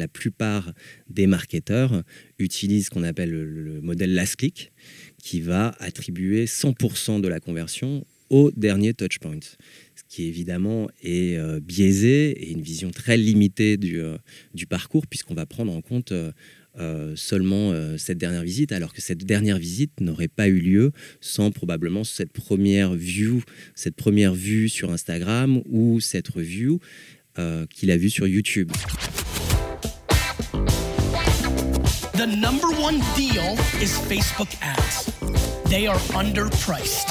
la plupart des marketeurs utilisent ce qu'on appelle le, modèle last click, qui va attribuer 100% de la conversion au dernier touchpoint. Ce qui évidemment est euh, biaisé et une vision très limitée du, euh, parcours, puisqu'on va prendre en compte euh, seulement cette dernière visite, alors que cette dernière visite n'aurait pas eu lieu sans probablement cette première view, cette première vue sur Instagram ou cette review qu'il a vue sur YouTube. The number one deal is Facebook ads. They are underpriced.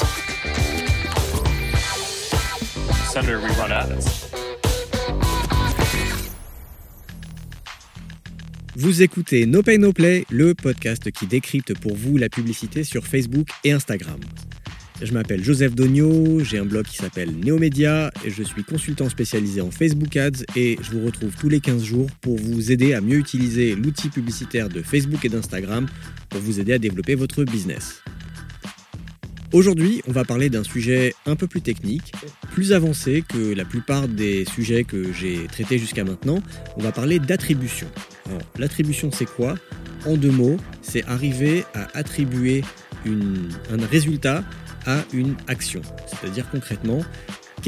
Senator, we run ads. Vous écoutez No Pay No Play, le podcast qui décrypte pour vous la publicité sur Facebook et Instagram. Je m'appelle Joseph Dogno, j'ai un blog qui s'appelle Neomédia et je suis consultant spécialisé en Facebook Ads et je vous retrouve tous les 15 jours pour vous aider à mieux utiliser l'outil publicitaire de Facebook et d'Instagram pour vous aider à développer votre business. Aujourd'hui, on va parler d'un sujet un peu plus technique, plus avancé que la plupart des sujets que j'ai traités jusqu'à maintenant. On va parler d'attribution. l'attribution, c'est quoi? En deux mots, c'est arriver à attribuer un résultat à une action. C'est-à-dire concrètement,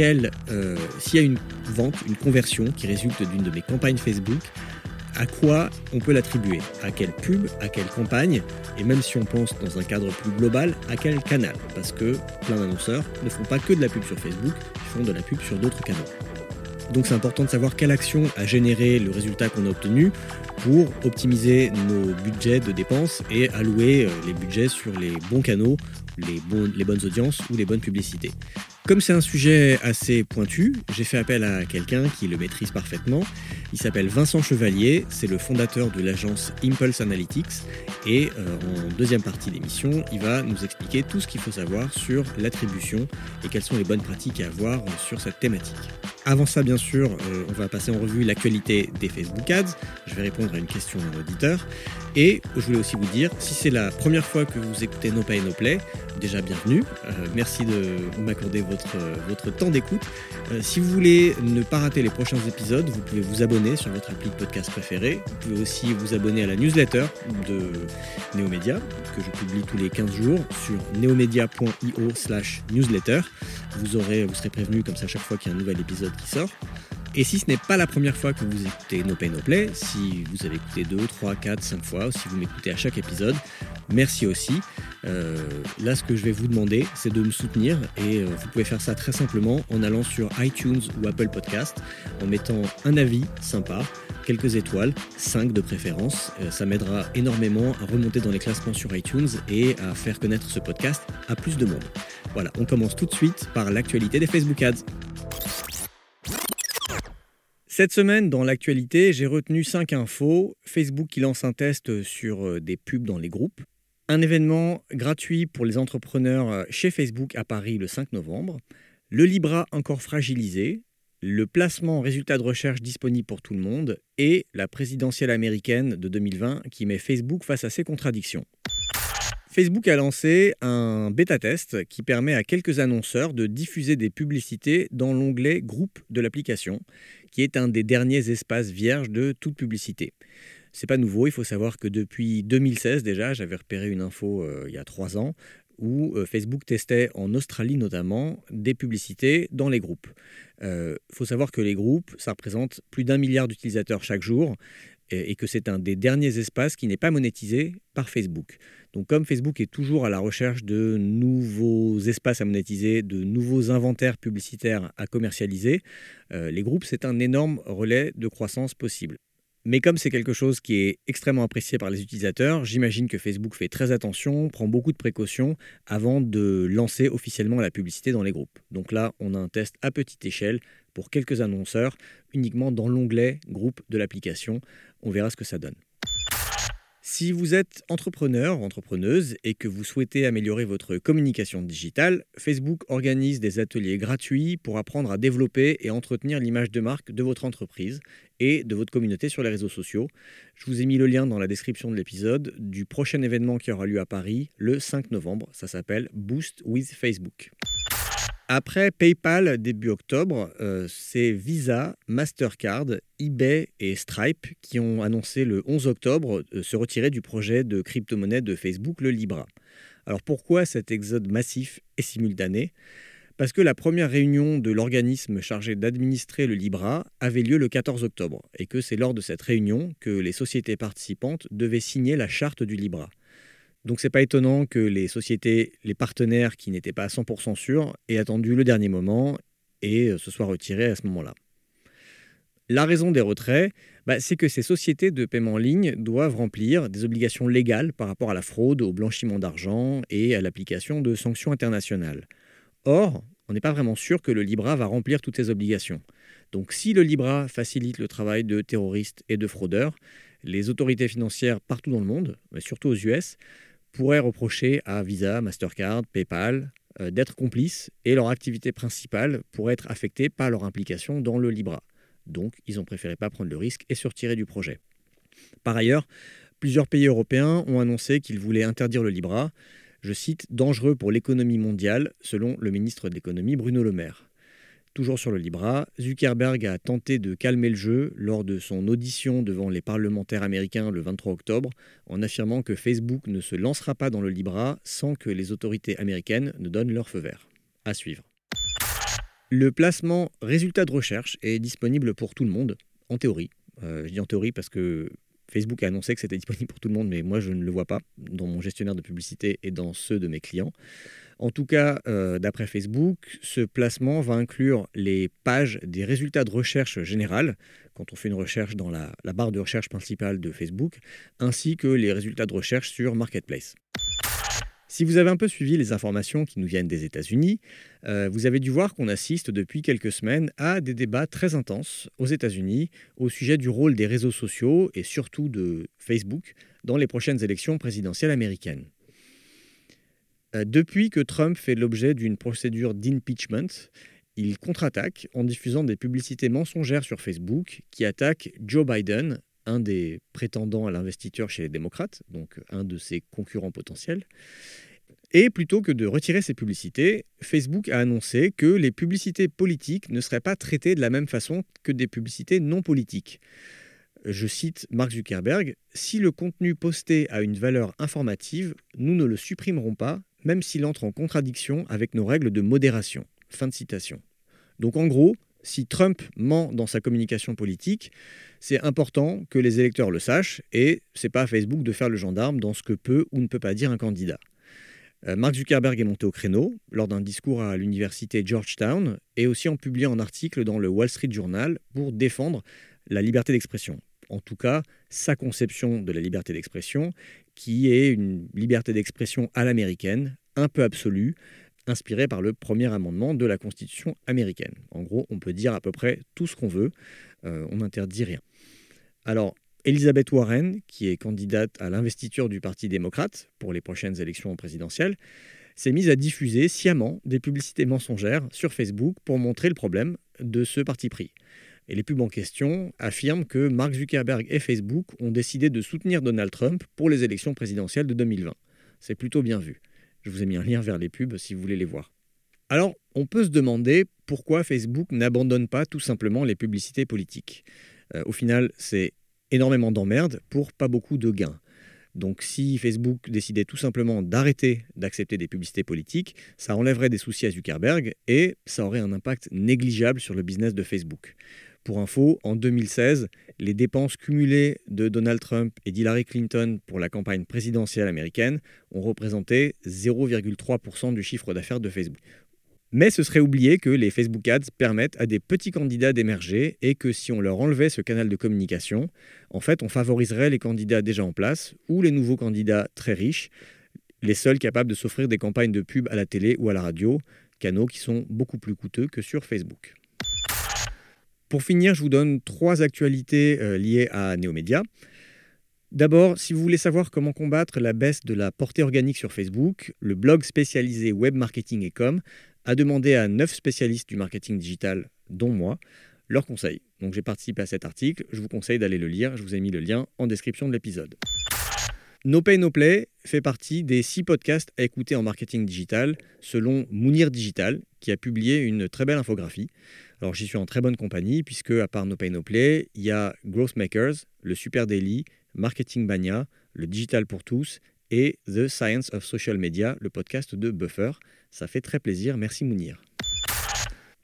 euh, s'il y a une vente, une conversion qui résulte d'une de mes campagnes Facebook, à quoi on peut l'attribuer? À quelle pub À quelle campagne? Et même si on pense dans un cadre plus global, à quel canal? Parce que plein d'annonceurs ne font pas que de la pub sur Facebook, ils font de la pub sur d'autres canaux. Donc c'est important de savoir quelle action a généré le résultat qu'on a obtenu pour optimiser nos budgets de dépenses et allouer euh, les budgets sur les bons canaux les, bonnes audiences ou les bonnes publicités. Comme c'est un sujet assez pointu, j'ai fait appel à quelqu'un qui le maîtrise parfaitement. Il s'appelle Vincent Chevalier, c'est le fondateur de l'agence Impulse Analytics et euh, en deuxième partie d'émission, il va nous expliquer tout ce qu'il faut savoir sur l'attribution et quelles sont les bonnes pratiques à avoir sur cette thématique. Avant ça, bien sûr, euh, on va passer en revue l'actualité des Facebook Ads. Je vais répondre à une question d'un auditeur. Et je voulais aussi vous dire, si c'est la première fois que vous écoutez No Pay No Play, déjà bienvenue. Euh, merci de m'accorder votre, votre temps d'écoute. Si vous voulez ne pas rater les prochains épisodes, vous pouvez vous abonner sur votre appli de podcast préféré. Vous pouvez aussi vous abonner à la newsletter de Neomédia, que je publie tous les 15 jours sur neomedia.io slash newsletter. Vous, aurez, vous serez prévenu comme ça chaque fois qu'il y a un nouvel épisode qui sort. Et si ce n'est pas la première fois que vous écoutez No Pay No Play, si vous avez écouté 2, 3, 4, 5 fois, si vous m'écoutez à chaque épisode, merci aussi. Euh, là, ce que je vais vous demander, c'est de me soutenir et euh, vous pouvez faire ça très simplement en allant sur iTunes ou Apple Podcast, en mettant un avis sympa, quelques étoiles, 5 de préférence. Euh, ça m'aidera énormément à remonter dans les classements sur iTunes et à faire connaître ce podcast à plus de monde. Voilà, on commence tout de suite par l'actualité des Facebook Ads. Cette semaine, dans l'actualité, j'ai retenu 5 infos. Facebook qui lance un test sur des pubs dans les groupes. Un événement gratuit pour les entrepreneurs euh, chez Facebook à Paris le 5 novembre. Le Libra encore fragilisé. Le placement résultat de recherche disponible pour tout le monde. Et la présidentielle américaine de 2020 qui met Facebook face à ses contradictions. Facebook a lancé un bêta-test qui permet à quelques annonceurs de diffuser des publicités dans l'onglet Groupe de l'application, qui est un des derniers espaces vierges de toute publicité. C'est pas nouveau, il faut savoir que depuis 2016 déjà, j'avais repéré une info euh, il y a trois ans, où euh, Facebook testait en Australie notamment des publicités dans les groupes. Il euh, faut savoir que les groupes, ça représente plus d'un milliard d'utilisateurs chaque jour et que c'est un des derniers espaces qui n'est pas monétisé par Facebook. Donc comme Facebook est toujours à la recherche de nouveaux espaces à monétiser, de nouveaux inventaires publicitaires à commercialiser, les groupes, c'est un énorme relais de croissance possible. Mais comme c'est quelque chose qui est extrêmement apprécié par les utilisateurs, j'imagine que Facebook fait très attention, prend beaucoup de précautions avant de lancer officiellement la publicité dans les groupes. Donc là, on a un test à petite échelle pour quelques annonceurs, uniquement dans l'onglet groupe de l'application. On verra ce que ça donne. Si vous êtes entrepreneur ou entrepreneuse et que vous souhaitez améliorer votre communication digitale, Facebook organise des ateliers gratuits pour apprendre à développer et entretenir l'image de marque de votre entreprise et de votre communauté sur les réseaux sociaux. Je vous ai mis le lien dans la description de l'épisode du prochain événement qui aura lieu à Paris le 5 novembre. Ça s'appelle Boost with Facebook. Après PayPal début octobre, euh, c'est Visa, Mastercard, eBay et Stripe qui ont annoncé le 11 octobre euh, se retirer du projet de crypto-monnaie de Facebook, le Libra. Alors pourquoi cet exode massif et simultané? Parce que la première réunion de l'organisme chargé d'administrer le Libra avait lieu le 14 octobre et que c'est lors de cette réunion que les sociétés participantes devaient signer la charte du Libra. Donc c'est pas étonnant que les sociétés, les partenaires qui n'étaient pas à 100% sûrs aient attendu le dernier moment et euh, se soient retirés à ce moment-là. La raison des retraits, bah, c'est que ces sociétés de paiement en ligne doivent remplir des obligations légales par rapport à la fraude, au blanchiment d'argent et à l'application de sanctions internationales. Or, on n'est pas vraiment sûr que le Libra va remplir toutes ces obligations. Donc si le Libra facilite le travail de terroristes et de fraudeurs, les autorités financières partout dans le monde, mais surtout aux US, pourraient reprocher à Visa, Mastercard, PayPal euh, d'être complices et leur activité principale pourrait être affectée par leur implication dans le Libra. Donc, ils ont préféré pas prendre le risque et se retirer du projet. Par ailleurs, plusieurs pays européens ont annoncé qu'ils voulaient interdire le Libra, je cite, dangereux pour l'économie mondiale, selon le ministre de l'économie Bruno Le Maire. Toujours sur le Libra, Zuckerberg a tenté de calmer le jeu lors de son audition devant les parlementaires américains le 23 octobre en affirmant que Facebook ne se lancera pas dans le Libra sans que les autorités américaines ne donnent leur feu vert. À suivre. Le placement résultat de recherche est disponible pour tout le monde, en théorie. Euh, je dis en théorie parce que Facebook a annoncé que c'était disponible pour tout le monde, mais moi je ne le vois pas dans mon gestionnaire de publicité et dans ceux de mes clients. En tout cas, euh, d'après Facebook, ce placement va inclure les pages des résultats de recherche générales, quand on fait une recherche dans la, barre de recherche principale de Facebook, ainsi que les résultats de recherche sur Marketplace. Si vous avez un peu suivi les informations qui nous viennent des États-Unis, euh, vous avez dû voir qu'on assiste depuis quelques semaines à des débats très intenses aux États-Unis au sujet du rôle des réseaux sociaux et surtout de Facebook dans les prochaines élections présidentielles américaines. Euh, depuis que Trump fait l'objet d'une procédure d'impeachment, il contre-attaque en diffusant des publicités mensongères sur Facebook qui attaquent Joe Biden, un des prétendants à l'investiture chez les démocrates, donc un de ses concurrents potentiels. Et plutôt que de retirer ces publicités, Facebook a annoncé que les publicités politiques ne seraient pas traitées de la même façon que des publicités non politiques. Je cite Mark Zuckerberg, Si le contenu posté a une valeur informative, nous ne le supprimerons pas même s'il entre en contradiction avec nos règles de modération. Fin de citation. Donc en gros, si Trump ment dans sa communication politique, c'est important que les électeurs le sachent et c'est pas à Facebook de faire le gendarme dans ce que peut ou ne peut pas dire un candidat. Euh, Mark Zuckerberg est monté au créneau lors d'un discours à l'université Georgetown et aussi en publiant un article dans le Wall Street Journal pour défendre la liberté d'expression. En tout cas, sa conception de la liberté d'expression qui est une liberté d'expression à l'américaine, un peu absolue, inspirée par le premier amendement de la Constitution américaine. En gros, on peut dire à peu près tout ce qu'on veut, euh, on n'interdit rien. Alors, Elizabeth Warren, qui est candidate à l'investiture du Parti démocrate pour les prochaines élections présidentielles, s'est mise à diffuser sciemment des publicités mensongères sur Facebook pour montrer le problème de ce parti pris. Et les pubs en question affirment que Mark Zuckerberg et Facebook ont décidé de soutenir Donald Trump pour les élections présidentielles de 2020. C'est plutôt bien vu. Je vous ai mis un lien vers les pubs si vous voulez les voir. Alors, on peut se demander pourquoi Facebook n'abandonne pas tout simplement les publicités politiques. Euh, au final, c'est énormément d'emmerdes pour pas beaucoup de gains. Donc si Facebook décidait tout simplement d'arrêter d'accepter des publicités politiques, ça enlèverait des soucis à Zuckerberg et ça aurait un impact négligeable sur le business de Facebook. Pour info, en 2016, les dépenses cumulées de Donald Trump et d'Hillary Clinton pour la campagne présidentielle américaine ont représenté 0,3% du chiffre d'affaires de Facebook. Mais ce serait oublier que les Facebook Ads permettent à des petits candidats d'émerger et que si on leur enlevait ce canal de communication, en fait, on favoriserait les candidats déjà en place ou les nouveaux candidats très riches, les seuls capables de s'offrir des campagnes de pub à la télé ou à la radio, canaux qui sont beaucoup plus coûteux que sur Facebook. Pour finir, je vous donne trois actualités euh, liées à Neomédia. D'abord, si vous voulez savoir comment combattre la baisse de la portée organique sur Facebook, le blog spécialisé Web a demandé à neuf spécialistes du marketing digital, dont moi, leurs conseils. Donc j'ai participé à cet article, je vous conseille d'aller le lire, je vous ai mis le lien en description de l'épisode. No Pay No Play fait partie des six podcasts à écouter en marketing digital selon Mounir Digital, qui a publié une très belle infographie. Alors j'y suis en très bonne compagnie puisque à part No Pay No Play, il y a Growth Makers, le Super Daily, Marketing Banya, le Digital pour tous et The Science of Social Media, le podcast de Buffer. Ça fait très plaisir, merci Mounir.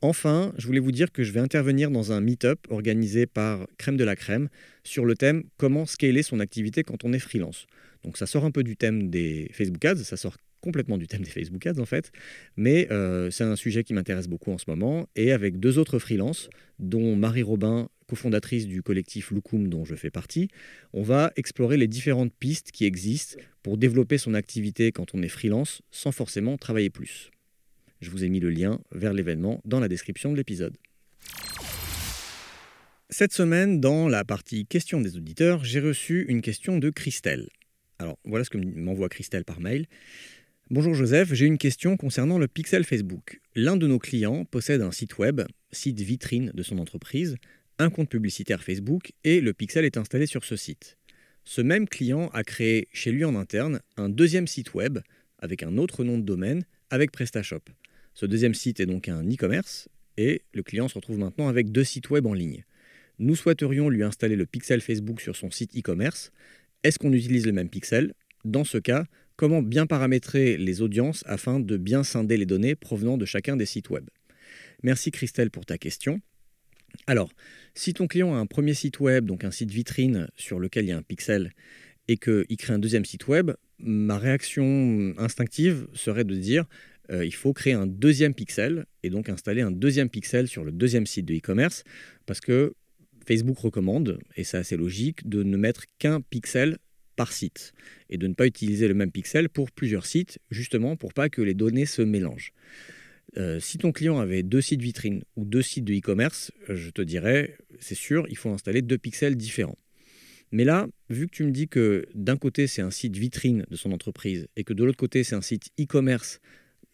Enfin, je voulais vous dire que je vais intervenir dans un meet-up organisé par Crème de la Crème sur le thème comment scaler son activité quand on est freelance. Donc ça sort un peu du thème des Facebook Ads, ça sort complètement du thème des Facebook Ads en fait, mais euh, c'est un sujet qui m'intéresse beaucoup en ce moment et avec deux autres freelances, dont Marie Robin, cofondatrice du collectif Lukum dont je fais partie, on va explorer les différentes pistes qui existent pour développer son activité quand on est freelance sans forcément travailler plus. Je vous ai mis le lien vers l'événement dans la description de l'épisode. Cette semaine, dans la partie questions des auditeurs, j'ai reçu une question de Christelle. Alors voilà ce que m'envoie Christelle par mail. Bonjour Joseph, j'ai une question concernant le pixel Facebook. L'un de nos clients possède un site web, site vitrine de son entreprise, un compte publicitaire Facebook et le pixel est installé sur ce site. Ce même client a créé chez lui en interne un deuxième site web avec un autre nom de domaine avec PrestaShop. Ce deuxième site est donc un e-commerce et le client se retrouve maintenant avec deux sites web en ligne. Nous souhaiterions lui installer le pixel Facebook sur son site e-commerce. Est-ce qu'on utilise le même pixel? Dans ce cas, comment bien paramétrer les audiences afin de bien scinder les données provenant de chacun des sites web? Merci Christelle pour ta question. Alors, si ton client a un premier site web, donc un site vitrine sur lequel il y a un pixel, et qu'il crée un deuxième site web, ma réaction instinctive serait de dire euh, il faut créer un deuxième pixel et donc installer un deuxième pixel sur le deuxième site de e-commerce parce que Facebook recommande, et c'est assez logique, de ne mettre qu'un pixel par site et de ne pas utiliser le même pixel pour plusieurs sites, justement pour pas que les données se mélangent. Euh, si ton client avait deux sites vitrines ou deux sites de e-commerce, je te dirais, c'est sûr, il faut installer deux pixels différents. Mais là, vu que tu me dis que d'un côté c'est un site vitrine de son entreprise et que de l'autre côté c'est un site e-commerce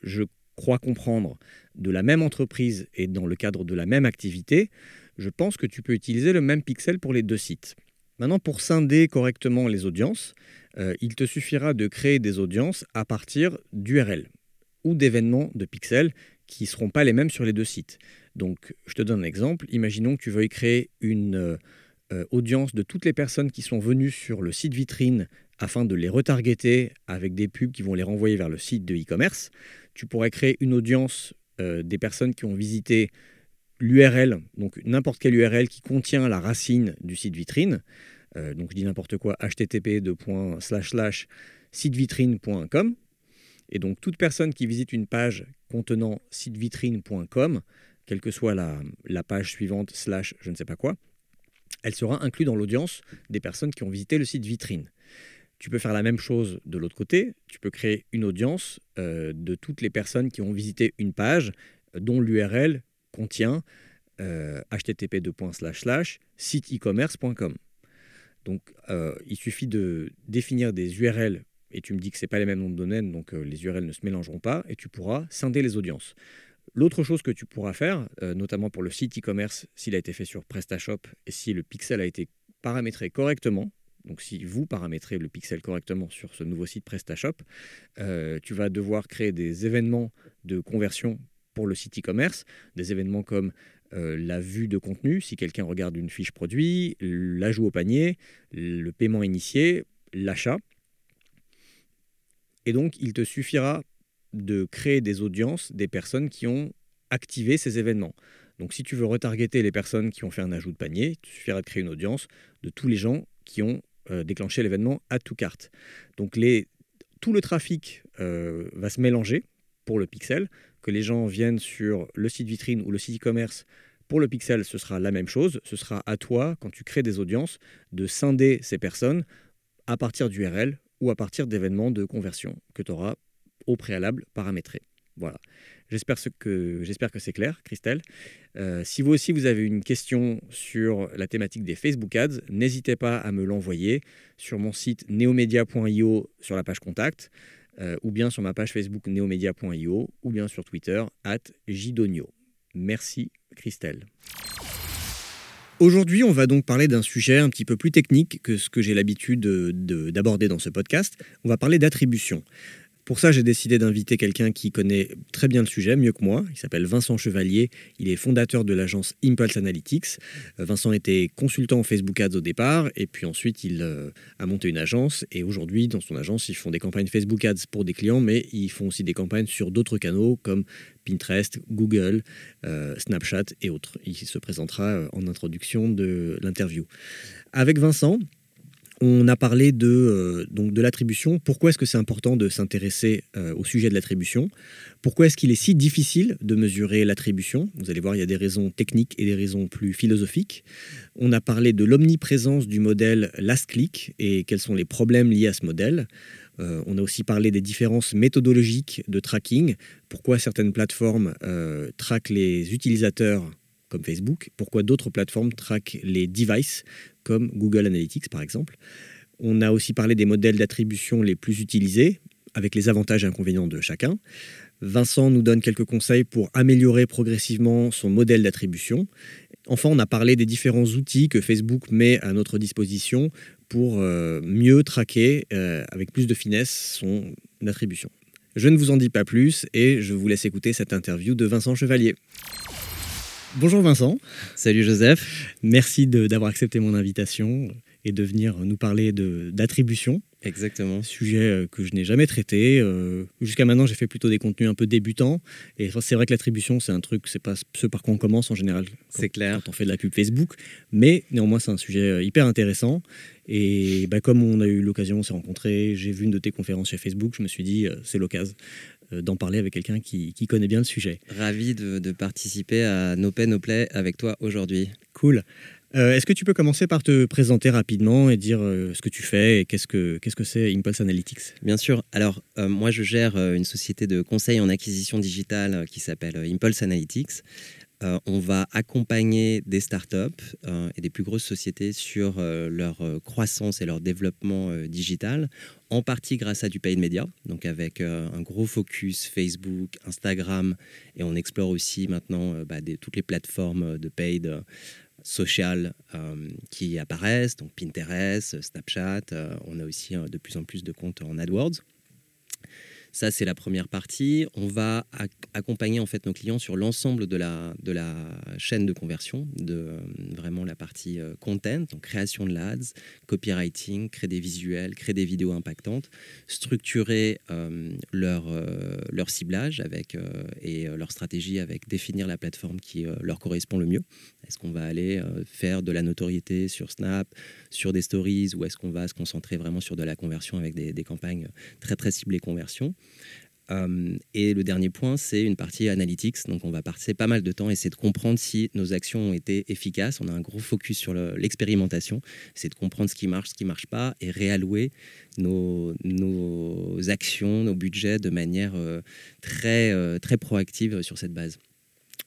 je crois comprendre, de la même entreprise et dans le cadre de la même activité, je pense que tu peux utiliser le même pixel pour les deux sites. Maintenant, pour scinder correctement les audiences, euh, il te suffira de créer des audiences à partir d'URL ou d'événements de pixels qui ne seront pas les mêmes sur les deux sites. Donc, je te donne un exemple. Imaginons que tu veuilles créer une euh, euh, audience de toutes les personnes qui sont venues sur le site vitrine afin de les retargeter avec des pubs qui vont les renvoyer vers le site de e-commerce tu pourrais créer une audience des personnes qui ont visité l'URL, donc n'importe quelle URL qui contient la racine du site vitrine. Euh, donc je dis n'importe quoi, http sitevitrine.com. Et donc toute personne qui visite une page contenant sitevitrine.com, quelle que soit la, page suivante, slash je ne sais pas quoi, elle sera inclue dans l'audience des personnes qui ont visité le site vitrine. Tu peux faire la même chose de l'autre côté. Tu peux créer une audience euh, de toutes les personnes qui ont visité une page dont l'URL contient euh, http site-e-commerce.com. Donc, euh, il suffit de définir des URL et tu me dis que ce pas les mêmes noms de domaine, donc les URL ne se mélangeront pas et tu pourras scinder les audiences. L'autre chose que tu pourras faire, notamment pour le site e-commerce, s'il a été fait sur PrestaShop et si le pixel a été paramétré correctement, donc si vous paramétrez le pixel correctement sur ce nouveau site PrestaShop, euh, tu vas devoir créer des événements de conversion pour le site e-commerce, des événements comme euh, la vue de contenu, si quelqu'un regarde une fiche produit, l'ajout au panier, le paiement initié, l'achat. Et donc, il te suffira de créer des audiences des personnes qui ont activé ces événements. Donc, si tu veux retargeter les personnes qui ont fait un ajout de panier, il te suffira de créer une audience de tous les gens qui ont euh, déclencher l'événement à tout carte. Donc tout le trafic euh, va se mélanger pour le pixel, que les gens viennent sur le site vitrine ou le site e-commerce. Pour le pixel, ce sera la même chose. Ce sera à toi, quand tu crées des audiences, de scinder ces personnes à partir d'URL ou à partir d'événements de conversion que tu auras au préalable paramétrés. Voilà. J'espère que, c'est clair, Christelle. Euh, si vous aussi vous avez une question sur la thématique des Facebook Ads, n'hésitez pas à me l'envoyer sur mon site neomedia.io sur la page contact, euh, ou bien sur ma page Facebook neomedia.io, ou bien sur Twitter, at Jidonio. Merci, Christelle. Aujourd'hui, on va donc parler d'un sujet un petit peu plus technique que ce que j'ai l'habitude d'aborder dans ce podcast. On va parler d'attribution. Pour ça, j'ai décidé d'inviter quelqu'un qui connaît très bien le sujet, mieux que moi. Il s'appelle Vincent Chevalier. Il est fondateur de l'agence Impulse Analytics. Euh, Vincent était consultant en Facebook Ads au départ, et puis ensuite il euh, a monté une agence. Et aujourd'hui, dans son agence, ils font des campagnes Facebook Ads pour des clients, mais ils font aussi des campagnes sur d'autres canaux comme Pinterest, Google, euh, Snapchat et autres. Il se présentera en introduction de l'interview. Avec Vincent, on a parlé de, euh, de l'attribution. Pourquoi est-ce que c'est important de s'intéresser euh, au sujet de l'attribution? Pourquoi est-ce qu'il est si difficile de mesurer l'attribution? Vous allez voir, il y a des raisons techniques et des raisons plus philosophiques. On a parlé de l'omniprésence du modèle last click et quels sont les problèmes liés à ce modèle. Euh, on a aussi parlé des différences méthodologiques de tracking. Pourquoi certaines plateformes traquent les utilisateurs Facebook, pourquoi d'autres plateformes traquent les devices comme Google Analytics par exemple? On a aussi parlé des modèles d'attribution les plus utilisés, avec les avantages et inconvénients de chacun. Vincent nous donne quelques conseils pour améliorer progressivement son modèle d'attribution. Enfin, on a parlé des différents outils que Facebook met à notre disposition pour euh, mieux traquer euh, avec plus de finesse son attribution. Je ne vous en dis pas plus et je vous laisse écouter cette interview de Vincent Chevalier. Bonjour Vincent. Salut Joseph. Merci d'avoir accepté mon invitation et de venir nous parler d'attribution. Exactement. Sujet euh, que je n'ai jamais traité. Euh, jusqu'à maintenant, j'ai fait plutôt des contenus un peu débutants. Et c'est vrai que l'attribution, c'est un truc, c'est pas ce par quoi on commence en général. C'est clair. Quand on fait de la pub Facebook. Mais néanmoins, c'est un sujet euh, hyper intéressant. Et bah, comme on a eu l'occasion, on s'est rencontrés, j'ai vu une de tes conférences chez Facebook, je me suis dit, c'est l'occasion d'en parler avec quelqu'un qui, connaît bien le sujet. Ravi de, de participer à No Pay No Play avec toi aujourd'hui. Cool. Euh, est-ce que tu peux commencer par te présenter rapidement et dire euh, ce que tu fais et qu'est-ce que qu'est-ce que c'est Impulse Analytics? Bien sûr. Alors euh, moi je gère une société de conseil en acquisition digitale qui s'appelle Impulse Analytics. On va accompagner des startups et des plus grosses sociétés sur leur croissance et leur développement digital, en partie grâce à du paid media, donc avec un gros focus Facebook, Instagram, et on explore aussi maintenant bah, toutes les plateformes de paid sociales euh, qui apparaissent, donc Pinterest, Snapchat. Euh, on a aussi euh, de plus en plus de comptes en AdWords. Ça, c'est la première partie. On va accompagner en fait nos clients sur l'ensemble de la, de la chaîne de conversion, de euh, vraiment la partie euh, content, donc création de l'ADS, copywriting, créer des visuels, créer des vidéos impactantes, structurer euh, leur, leur ciblage avec, et leur stratégie avec définir la plateforme qui leur correspond le mieux. Est-ce qu'on va aller faire de la notoriété sur Snap, sur des stories, ou est-ce qu'on va se concentrer vraiment sur de la conversion avec des, des campagnes très très ciblées conversion? Euh, et le dernier point, c'est une partie analytics. Donc, on va passer pas mal de temps, essayer de comprendre si nos actions ont été efficaces. On a un gros focus sur l'expérimentation, c'est de comprendre ce qui marche, ce qui marche pas, et réallouer nos, nos actions, nos budgets de manière euh, très, euh, très proactive sur cette base.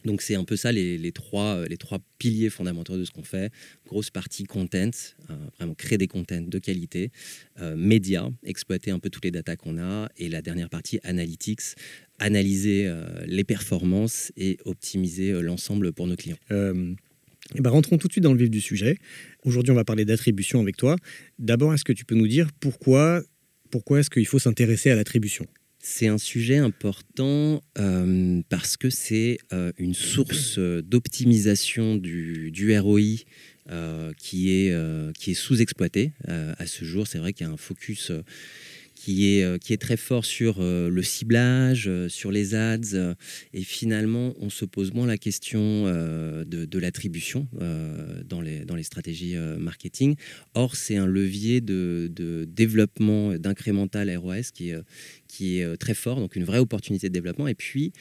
Donc c'est un peu ça les, trois, les trois piliers fondamentaux de ce qu'on fait. Grosse partie content, euh, vraiment créer des contents de qualité. Euh, médias, exploiter un peu toutes les datas qu'on a. Et la dernière partie, analytics, analyser euh, les performances et optimiser l'ensemble pour nos clients. Eh ben, rentrons tout de suite dans le vif du sujet. Aujourd'hui, on va parler d'attribution avec toi. D'abord, est-ce que tu peux nous dire pourquoi, pourquoi est-ce qu'il faut s'intéresser à l'attribution? C'est un sujet important euh, parce que c'est euh, une source euh, d'optimisation du, ROI qui est, qui est sous-exploité à ce jour. C'est vrai qu'il y a un focus qui est, qui est très fort sur le ciblage, sur les ads, et finalement, on se pose moins la question de, de l'attribution dans, les, dans les stratégies marketing. Or, c'est un levier de, de développement d'incrémental ROS qui est, qui est très fort, donc une vraie opportunité de développement. Et puis,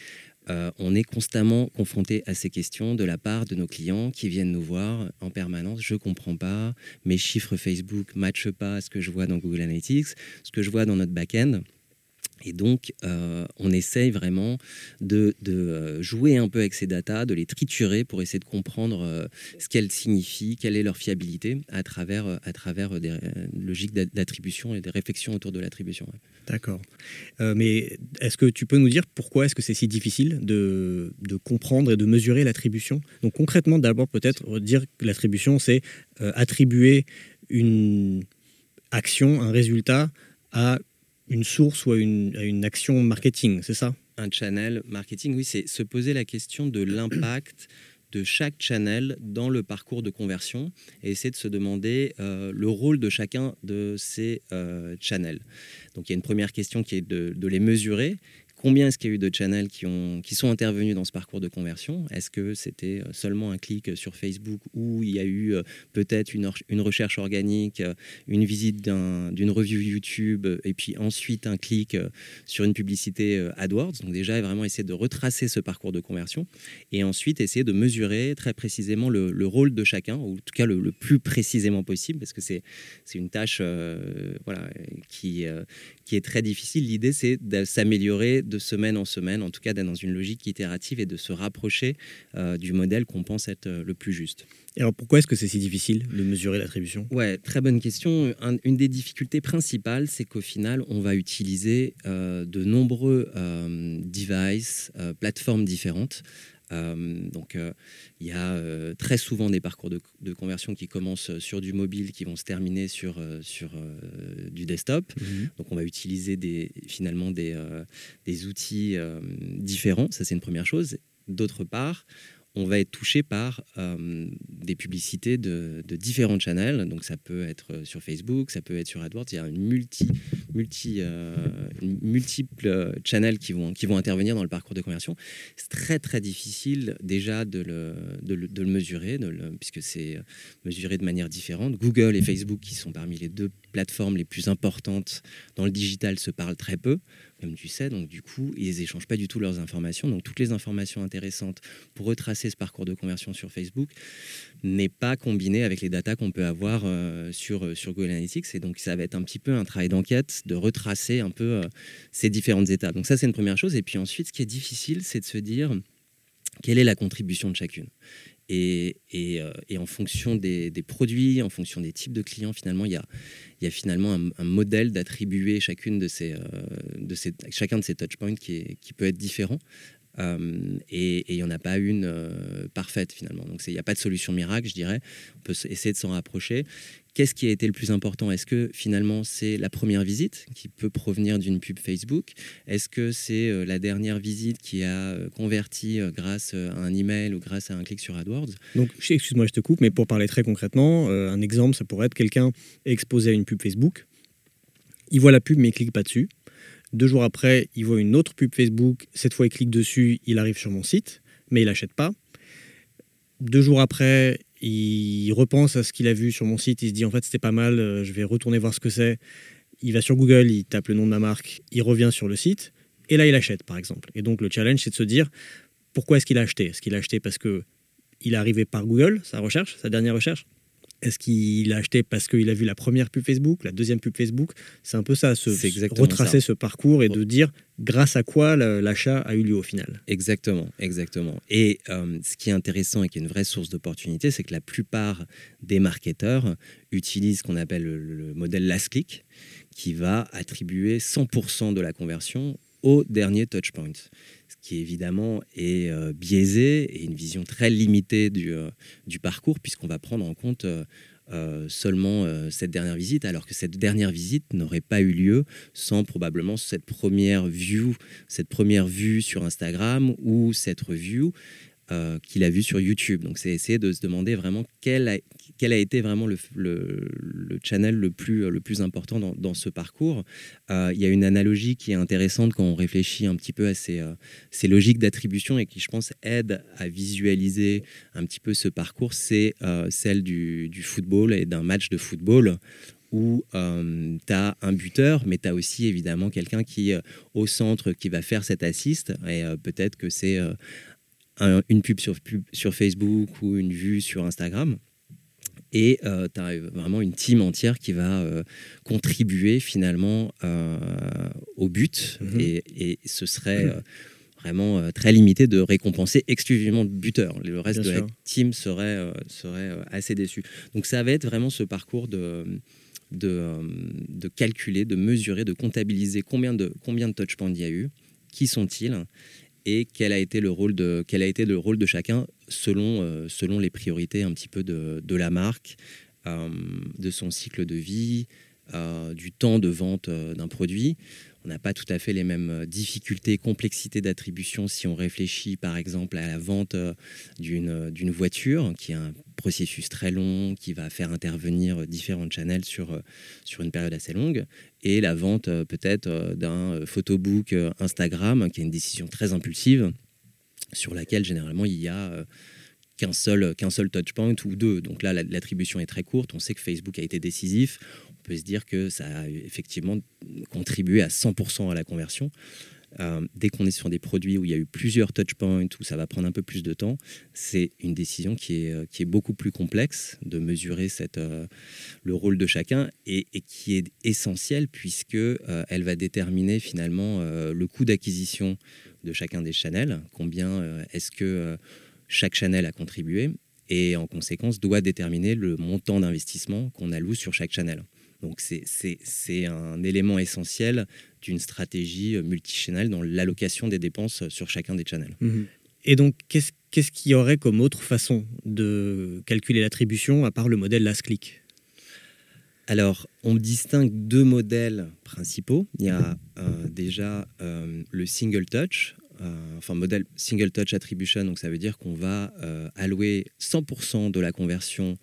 euh, on est constamment confronté à ces questions de la part de nos clients qui viennent nous voir en permanence. Je ne comprends pas, mes chiffres Facebook ne matchent pas à ce que je vois dans Google Analytics, ce que je vois dans notre back-end. Et donc, euh, on essaye vraiment de, euh, jouer un peu avec ces datas, de les triturer pour essayer de comprendre euh, ce qu'elles signifient, quelle est leur fiabilité à travers, à travers des logiques d'attribution et des réflexions autour de l'attribution. D'accord. mais est-ce que tu peux nous dire pourquoi est-ce que c'est si difficile de, de, comprendre et de mesurer l'attribution? Donc concrètement, d'abord peut-être dire que l'attribution, c'est attribuer une action, un résultat à une source ou à une, action marketing, c'est ça? Un channel marketing, oui, c'est se poser la question de l'impact de chaque channel dans le parcours de conversion et essayer de se demander euh, le rôle de chacun de ces euh, channels. Donc il y a une première question qui est de, de les mesurer Combien est-ce qu'il y a eu de channels qui, ont, qui sont intervenus dans ce parcours de conversion? Est-ce que c'était euh, seulement un clic sur Facebook ou il y a eu euh, peut-être une, recherche organique, euh, une visite d'une review YouTube et puis ensuite un clic sur une publicité AdWords? Donc déjà, vraiment essayer de retracer ce parcours de conversion et ensuite essayer de mesurer très précisément le, rôle de chacun, ou en tout cas le, plus précisément possible, parce que c'est une tâche voilà, qui, qui est très difficile. L'idée, c'est de s'améliorer de semaine en semaine, en tout cas d'être dans une logique itérative et de se rapprocher euh, du modèle qu'on pense être euh, le plus juste. Et alors pourquoi est-ce que c'est si difficile de mesurer l'attribution? Ouais, très bonne question. une des difficultés principales, c'est qu'au final, on va utiliser euh, de nombreux devices, plateformes différentes. Euh, donc, euh, il y a euh, très souvent des parcours de, conversion qui commencent sur du mobile, qui vont se terminer sur, sur du desktop. Mhm. Donc, on va utiliser des, finalement des, des outils différents. Ça, c'est une première chose. D'autre part, on va être touché par euh, des publicités de, différents channels. Donc ça peut être euh, sur Facebook, ça peut être sur AdWords. Il y a une multi, euh, channels qui vont, qui vont intervenir dans le parcours de conversion. C'est très très difficile déjà de le, de le, mesurer, puisque c'est mesuré de manière différente. Google et Facebook, qui sont parmi les deux plateformes les plus importantes dans le digital, se parlent très peu comme tu sais. Donc, du coup, ils échangent pas du tout leurs informations. Donc, toutes les informations intéressantes pour retracer ce parcours de conversion sur Facebook n'est pas combiné avec les datas qu'on peut avoir euh, sur, euh, sur Google Analytics. Et donc, ça va être un petit peu un travail d'enquête de retracer un peu euh, ces différentes étapes. Donc, ça, c'est une première chose. Et puis ensuite, ce qui est difficile, c'est de se dire quelle est la contribution de chacune? Et, et, en fonction des, produits, en fonction des types de clients, finalement, il y a, finalement un, modèle d'attribuer chacune euh, de ces, chacun de ces touchpoints qui peut être différent. Euh, et il n'y en a pas une euh, parfaite finalement. Donc il n'y a pas de solution miracle, je dirais. On peut essayer de s'en rapprocher. Qu'est-ce qui a été le plus important? Est-ce que finalement c'est la première visite qui peut provenir d'une pub Facebook? Est-ce que c'est euh, la dernière visite qui a converti grâce à un email ou grâce à un clic sur AdWords? Donc, excuse-moi, je te coupe, mais pour parler très concrètement, un exemple, ça pourrait être quelqu'un exposé à une pub Facebook. Il voit la pub, mais il clique pas dessus. Deux jours après, il voit une autre pub Facebook. Cette fois, il clique dessus, il arrive sur mon site, mais il n'achète pas. Deux jours après, il repense à ce qu'il a vu sur mon site, il se dit en fait c'était pas mal, euh, je vais retourner voir ce que c'est. Il va sur Google, il tape le nom de ma marque, il revient sur le site, et là il achète par exemple. Et donc le challenge c'est de se dire pourquoi est-ce qu'il a acheté? Est-ce qu'il a acheté parce que il est arrivé par Google, sa recherche, sa dernière recherche? Est-ce qu'il a acheté parce qu'il a vu la première pub Facebook, la deuxième pub Facebook? C'est un peu ça, se, retracer ce parcours et de dire grâce à quoi l'achat a eu lieu au final? Exactement, exactement. Et euh, ce qui est intéressant et qui est une vraie source d'opportunité, c'est que la plupart des marketeurs utilisent ce qu'on appelle le, le modèle last click, qui va attribuer 100% de la conversion au dernier touchpoint qui évidemment est euh, biaisé et une vision très limitée du, euh, parcours, puisqu'on va prendre en compte euh, seulement cette dernière visite, alors que cette dernière visite n'aurait pas eu lieu sans probablement cette première vue, cette première vue sur Instagram ou cette review euh, qu'il a vu sur YouTube. Donc c'est essayer de se demander vraiment quel a, a été vraiment le, le, channel le plus, le plus important dans, dans ce parcours. Euh, il y a une analogie qui est intéressante quand on réfléchit un petit peu à ces, euh, ces logiques d'attribution et qui, je pense, aide à visualiser un petit peu ce parcours. C'est celle du, du, football et d'un match de football où tu as un buteur, mais tu as aussi évidemment quelqu'un qui au centre qui va faire cet assist. Et peut-être que c'est une pub sur, sur Facebook ou une vue sur Instagram. Et tu as vraiment une team entière qui va contribuer finalement au but. Mhm. et, ce serait vraiment très limité de récompenser exclusivement le buteur. Le reste de la team serait, serait assez déçu. Donc ça va être vraiment ce parcours de de, de, calculer, de mesurer, de comptabiliser combien de, combien de touchpoints il y a eu, qui sont-ils et quel a été le rôle de, quel a été le rôle de chacun selon, euh, selon les priorités un petit peu de, de la marque, euh, de son cycle de vie, euh, du temps de vente d'un produit. On n'a pas tout à fait les mêmes difficultés, complexités d'attribution si on réfléchit par exemple à la vente d'une voiture, qui est un processus très long, qui va faire intervenir différents channels sur, sur une période assez longue, et la vente euh, peut-être euh, d'un euh, photobook Instagram, qui est une décision très impulsive, sur laquelle généralement il y a qu'un seul, qu'un seul touchpoint ou deux. Donc là, l'attribution est très courte. On sait que Facebook a été décisif. On peut se dire que ça a effectivement contribué à 100% à la conversion. Euh, dès qu'on est sur des produits où il y a eu plusieurs touchpoints, où ça va prendre un peu plus de temps, c'est une décision qui est, euh, beaucoup plus complexe de mesurer euh, le rôle de chacun et, qui est essentielle puisque elle va déterminer finalement le coût d'acquisition de chacun des channels, combien est-ce que chaque channel a contribué et en conséquence doit déterminer le montant d'investissement qu'on alloue sur chaque channel. Donc c'est un élément essentiel d'une stratégie multichannel dans l'allocation des dépenses sur chacun des channels. Mhm. Et donc, qu'est-ce qu'il y aurait comme autre façon de calculer l'attribution à part le modèle last click? Alors, on distingue deux modèles principaux. Il y a euh, déjà euh, le single touch, euh, enfin modèle single touch attribution, donc ça veut dire qu'on va allouer 100% de la conversion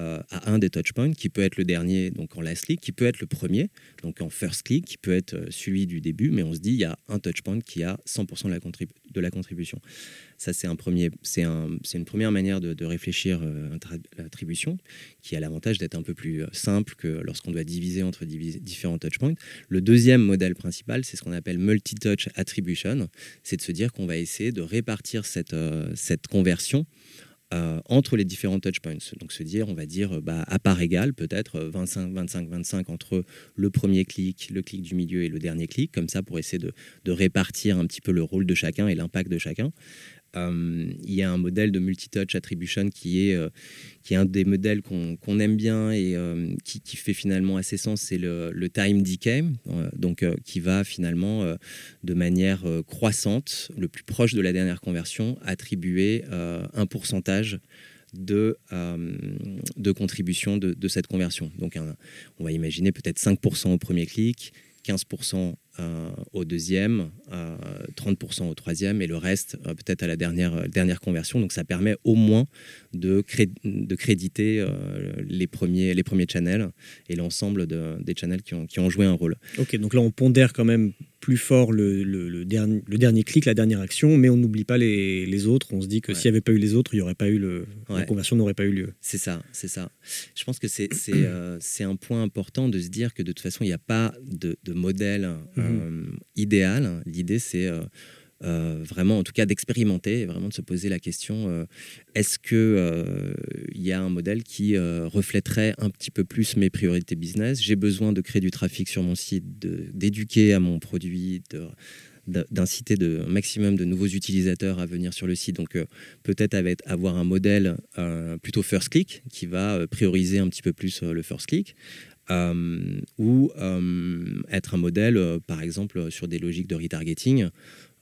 euh, à un des touchpoints, qui peut être le dernier, donc en last click, qui peut être le premier, donc en first click, qui peut être euh, celui du début, mais on se dit il y a un touchpoint qui a 100% de la, contribution. Ça, c'est un un, une première manière de, réfléchir euh, l'attribution, qui a l'avantage d'être un peu plus simple que lorsqu'on doit diviser entre différents touchpoints. Le deuxième modèle principal, c'est ce qu'on appelle multi-touch attribution, c'est de se dire qu'on va essayer de répartir cette, cette conversion euh, entre les différents touchpoints. Donc se dire, on va dire, bah, à part égale, peut-être 25, 25, 25 entre le premier clic, le clic du milieu et le dernier clic, comme ça pour essayer de répartir un petit peu le rôle de chacun et l'impact de chacun. Euh, il y a un modèle de multi-touch attribution qui est, euh, qui est un des modèles qu'on aime bien et euh, qui, fait finalement assez sens, c'est le, time decay, donc qui va finalement de manière croissante, le plus proche de la dernière conversion, attribuer un pourcentage de, de contribution de, cette conversion. Donc on va imaginer peut-être 5% au premier clic, 15% euh, au deuxième, 30% euh, au troisième et le reste euh, peut-être à la dernière, dernière conversion. Donc ça permet au moins de, de créditer les, premiers, les premiers channels et l'ensemble des channels qui ont, qui ont joué un rôle. Ok, donc là on pondère quand même plus fort le, le, dernier, le dernier clic, la dernière action, mais on n'oublie pas les, les, autres. On se dit que s'il n'y avait pas eu les autres, il y aurait pas eu le, la conversion n'aurait pas eu lieu. C'est ça, c'est ça. Je pense que c'est euh, un point important de se dire que de toute façon, il n'y a pas de, de modèle euh, mhm. idéal. L'idée, c'est euh, euh, vraiment, en tout cas, d'expérimenter vraiment de se poser la question euh, est-ce qu'il euh, il y a un modèle qui reflèterait un petit peu plus mes priorités business? J'ai besoin de créer du trafic sur mon site, d'éduquer à mon produit, d'inciter un maximum de nouveaux utilisateurs à venir sur le site. Donc peut-être avoir un modèle plutôt first click qui va prioriser un petit peu plus le first click. Ou être un modèle, par exemple, sur des logiques de retargeting,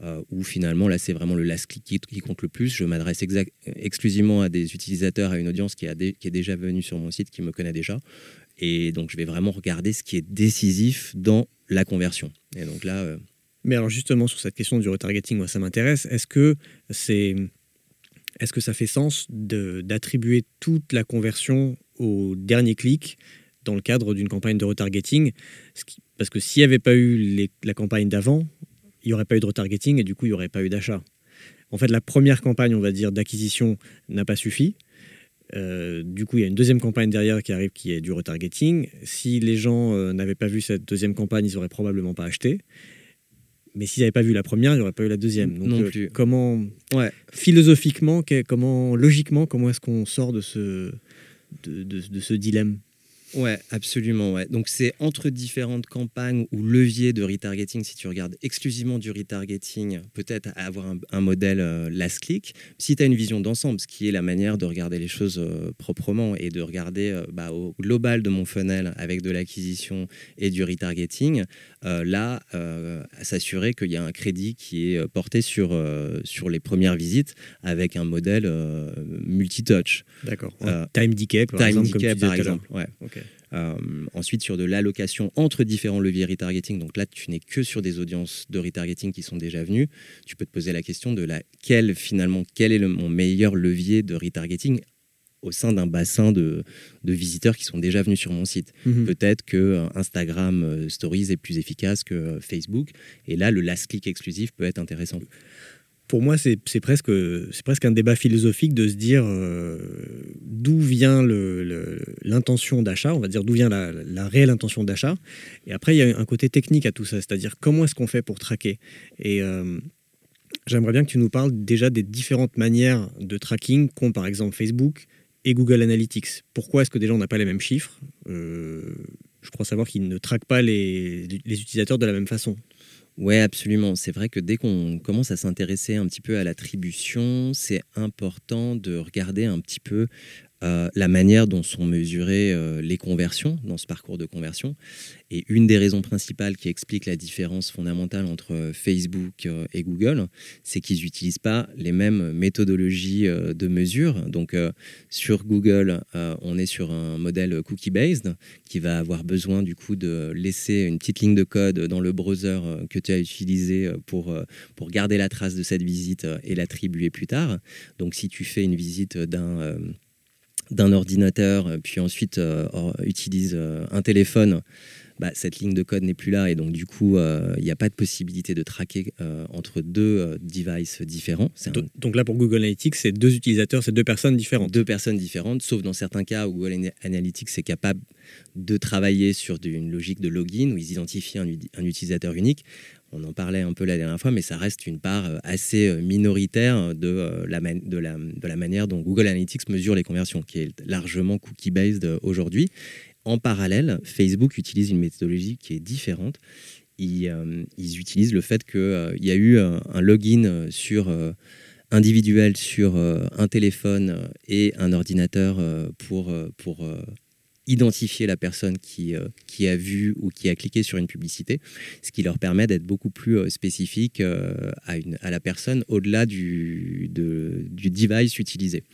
euh, où finalement là c'est vraiment le last click qui, compte le plus. Je m'adresse exclusivement à des utilisateurs, à une audience qui, est déjà venue sur mon site, qui me connaît déjà. Et donc je vais vraiment regarder ce qui est décisif dans la conversion. Et donc là. Euh, Mais alors justement sur cette question du retargeting, moi ça m'intéresse. Est-ce que c'est est-ce que ça fait sens d'attribuer toute la conversion au dernier clic dans le cadre d'une campagne de retargeting Parce que s'il n'y avait pas eu les, la campagne d'avant, il n'y aurait pas eu de retargeting et du coup, il n'y aurait pas eu d'achat. En fait, la première campagne, on va dire, d'acquisition n'a pas suffi. Euh, du coup, il y a une deuxième campagne derrière qui arrive qui est du retargeting. Si les gens euh, n'avaient pas vu cette deuxième campagne, ils n'auraient probablement pas acheté. Mais s'ils n'avaient pas vu la première, il n'y aurait pas eu la deuxième. Donc, non euh, plus. comment, ouais. philosophiquement, comment, logiquement, comment est-ce qu'on sort de ce, de ce dilemme? Ouais, absolument. Ouais. Donc c'est entre différentes campagnes ou leviers de retargeting. Si tu regardes exclusivement du retargeting, peut-être avoir un, modèle euh, last click. Si tu as une vision d'ensemble, ce qui est la manière de regarder les choses euh, proprement et de regarder euh, bah, au global de mon funnel avec de l'acquisition et du retargeting, là, s'assurer qu'il y a un crédit qui est porté sur, sur les premières visites avec un modèle multi-touch. D'accord. time decay, par time exemple. Decay, par exemple. Ouais. Euh, ensuite, sur de l'allocation entre différents leviers retargeting, donc là, tu n'es que sur des audiences de retargeting qui sont déjà venues. Tu peux te poser la question de la, quel, finalement, quel est le, mon meilleur levier de retargeting au sein d'un bassin de, visiteurs qui sont déjà venus sur mon site. Mhm. Peut-être que euh, Instagram euh, Stories est plus efficace que Facebook. Et là, le last click exclusif peut être intéressant pour moi, c'est presque, un débat philosophique de se dire euh, d'où vient l'intention d'achat, on va dire d'où vient la, réelle intention d'achat. Et après, il y a un côté technique à tout ça, c'est-à-dire comment est-ce qu'on fait pour traquer. Et euh, j'aimerais bien que tu nous parles déjà des différentes manières de tracking qu'ont par exemple Facebook et Google Analytics. Pourquoi est-ce que déjà on n'a pas les mêmes chiffres? Euh, Je crois savoir qu'ils ne traquent pas les utilisateurs de la même façon. Oui, absolument. C'est vrai que dès qu'on commence à s'intéresser un petit peu à l'attribution, c'est important de regarder un petit peu euh, la manière dont sont mesurées euh, les conversions dans ce parcours de conversion. Et une des raisons principales qui explique la différence fondamentale entre euh, Facebook et Google, c'est qu'ils n'utilisent pas les mêmes méthodologies de mesure. Donc sur Google, on est sur un modèle cookie-based qui va avoir besoin du coup de laisser une petite ligne de code dans le browser que tu as utilisé pour, pour garder la trace de cette visite et l'attribuer plus tard. Donc si tu fais une visite d'un d'un ordinateur, euh, puis ensuite euh, utilise euh, un téléphone, bah, cette ligne de code n'est plus là et donc du coup, il n'y a pas de possibilité de traquer entre deux devices différents. Donc là, pour Google Analytics, c'est deux utilisateurs, c'est deux personnes différentes. Deux personnes différentes, sauf dans certains cas où Google Analytics est capable de travailler sur une logique de login où ils identifient un utilisateur unique. On en parlait un peu la dernière fois, mais ça reste une part euh, assez euh, minoritaire de, euh, la, de, la, manière dont Google Analytics mesure les conversions, qui est largement cookie-based aujourd'hui. En parallèle, Facebook utilise une méthodologie qui est différente. Ils, utilisent le fait qu'il y a eu un, login sur individuel sur un téléphone et un ordinateur pour identifier la personne qui, euh, qui a vu ou qui a cliqué sur une publicité, ce qui leur permet d'être beaucoup plus euh, spécifique euh, à, une, à la personne au-delà du, du device utilisé.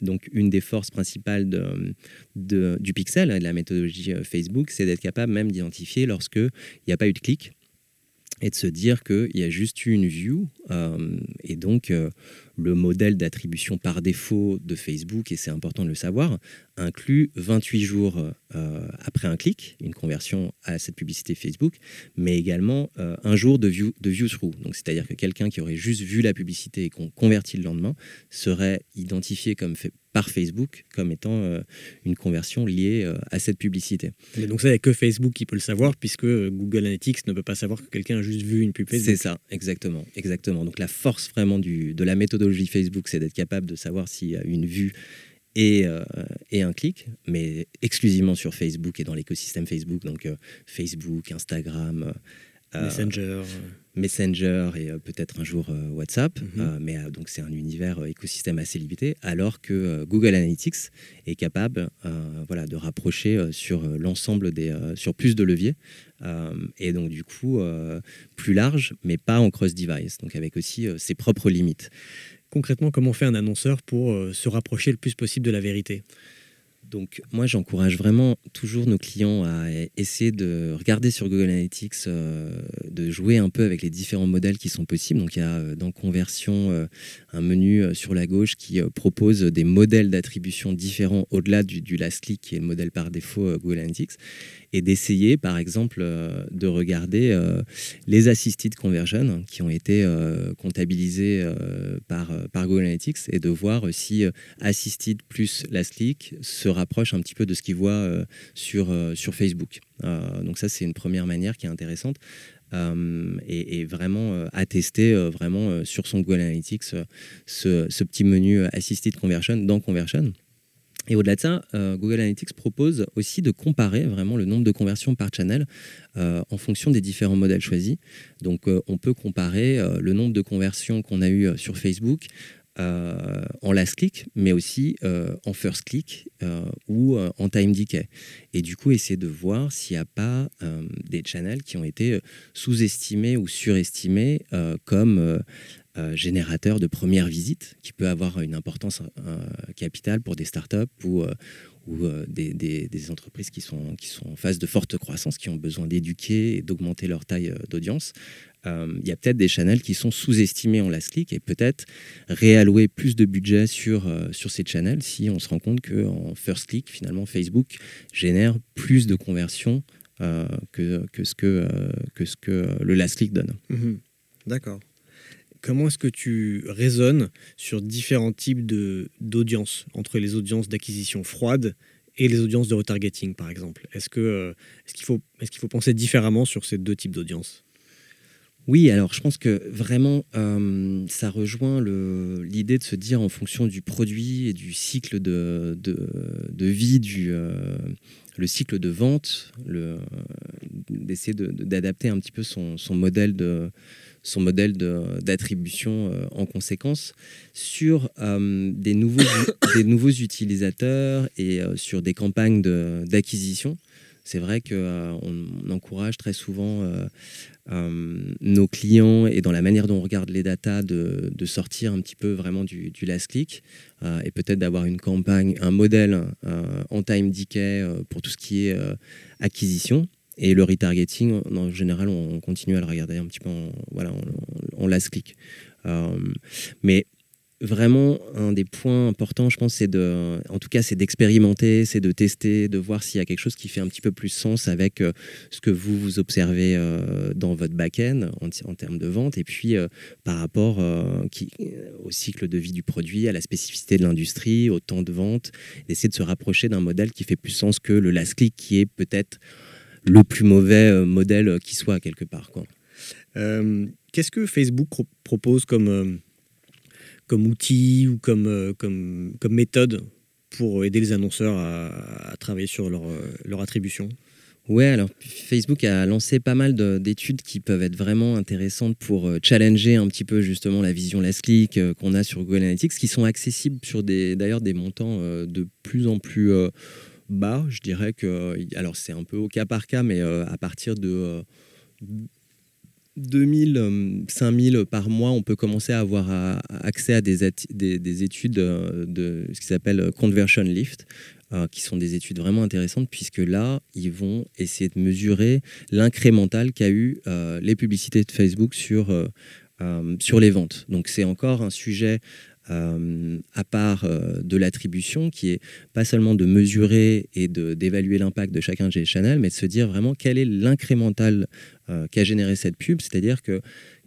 donc, une des forces principales du pixel et de la méthodologie Facebook, c'est d'être capable même d'identifier lorsqu'il n'y a pas eu de clic et de se dire qu'il y a juste eu une view. et donc, le modèle d'attribution par défaut de Facebook, et c'est important de le savoir, inclut 28 jours euh, après un clic, une conversion à cette publicité Facebook, mais également euh, un jour de view, de view through. Donc, c'est-à-dire que quelqu'un qui aurait juste vu la publicité et qu'on convertit le lendemain serait identifié comme fait par Facebook comme étant euh, une conversion liée à cette publicité. Mais donc ça, il n'y a que Facebook qui peut le savoir, puisque Google Analytics ne peut pas savoir que quelqu'un a juste vu une pub Facebook. C'est ça, exactement, exactement. Donc la force vraiment du, de la Facebook, c'est d'être capable de savoir s'il y a une vue et, euh, un clic, mais exclusivement sur Facebook et dans l'écosystème Facebook, donc euh, Facebook, Instagram, euh, Messenger. Messenger et peut-être un jour WhatsApp, mhm. mais donc c'est un univers écosystème assez limité, alors que Google Analytics est capable voilà, de rapprocher sur l'ensemble des, sur plus de leviers, et donc du coup plus large, mais pas en cross-device, donc avec aussi ses propres limites concrètement, comment fait un annonceur pour euh, se rapprocher le plus possible de la vérité? Donc moi j'encourage vraiment toujours nos clients à essayer de regarder sur Google Analytics, euh, de jouer un peu avec les différents modèles qui sont possibles. Donc il y a euh, dans conversion un menu sur la gauche qui propose des modèles d'attribution différents au-delà du, du, last click qui est le modèle par défaut Google Analytics et d'essayer, par exemple, euh, de regarder euh, les assisted conversion qui ont été euh, comptabilisés par, par Google Analytics et de voir si assisted plus last click se rapproche un petit peu de ce qu'ils voient sur, sur Facebook. donc ça, c'est une première manière qui est intéressante. et, vraiment attester vraiment sur son Google Analytics ce, ce, petit menu Assisted Conversion dans Conversion Et au-delà de ça, Google Analytics propose aussi de comparer vraiment le nombre de conversions par channel en fonction des différents modèles choisis. Donc on peut comparer le nombre de conversions qu'on a eu sur Facebook euh, en last click, mais aussi euh, en first click euh, ou en time decay. Et du coup, essayer de voir s'il n'y a pas des channels qui ont été sous-estimés ou surestimés comme générateurs de première visite, qui peut avoir une importance capitale pour des startups ou ou des, entreprises qui sont, qui sont en phase de forte croissance, qui ont besoin d'éduquer et d'augmenter leur taille d'audience. Euh, il y a peut-être des channels qui sont sous-estimés en last click et peut-être réallouer plus de budget sur, euh, sur ces channels si on se rend compte qu'en first click, finalement, Facebook génère plus de conversions euh, que, que, ce que, que ce que le last click donne. Mhm. D'accord. Comment est-ce que tu raisonnes sur différents types d'audience, entre les audiences d'acquisition froide et les audiences de retargeting, par exemple? Est-ce qu'il faut, penser différemment sur ces deux types d'audience oui, alors je pense que vraiment, euh, ça rejoint l'idée de se dire en fonction du produit et du cycle de, de, vie, du, euh, le cycle de vente, d'essayer d'adapter un petit peu son, son modèle de son modèle d'attribution euh, en conséquence sur des, nouveaux, des nouveaux utilisateurs et sur des campagnes d'acquisition c'est vrai qu'on euh, on encourage très souvent euh, euh, nos clients et dans la manière dont on regarde les datas de, sortir un petit peu vraiment du, last click et peut-être d'avoir une campagne, un modèle en time decay pour tout ce qui est acquisition. Et le retargeting, en général, on continue à le regarder un petit peu en, voilà, en, last click. mais vraiment un des points importants, je pense, c'est de, en tout cas, c'est d'expérimenter, c'est de tester, de voir s'il y a quelque chose qui fait un petit peu plus sens avec euh, ce que vous vous observez euh, dans votre back-end en, termes de vente, et puis euh, par rapport au cycle de vie du produit, à la spécificité de l'industrie, au temps de vente, d'essayer de se rapprocher d'un modèle qui fait plus sens que le last click, qui est peut-être le plus mauvais modèle qui soit quelque part. Qu'est-ce que Facebook propose comme comme outil ou comme, euh, comme, comme méthode pour aider les annonceurs à, travailler sur leur, euh, leur attribution? Ouais, alors Facebook a lancé pas mal d'études qui peuvent être vraiment intéressantes pour euh, challenger un petit peu justement la vision last click qu'on a sur Google Analytics, qui sont accessibles sur des d'ailleurs des montants de plus en plus bas. Je dirais que alors c'est un peu au cas par cas, mais à partir de 2000, 5000 euh, par mois, on peut commencer à avoir accès à des, études euh, de ce qui s'appelle euh, Conversion Lift, qui sont des études vraiment intéressantes, puisque là, ils vont essayer de mesurer l'incrémental qu'a eu les publicités de Facebook sur, sur les ventes. Donc c'est encore un sujet euh, à part euh, de l'attribution, qui est pas seulement de mesurer et d'évaluer l'impact de chacun des channels, mais de se dire vraiment quel est l'incrémental euh, qu'a généré cette pub, c'est-à-dire que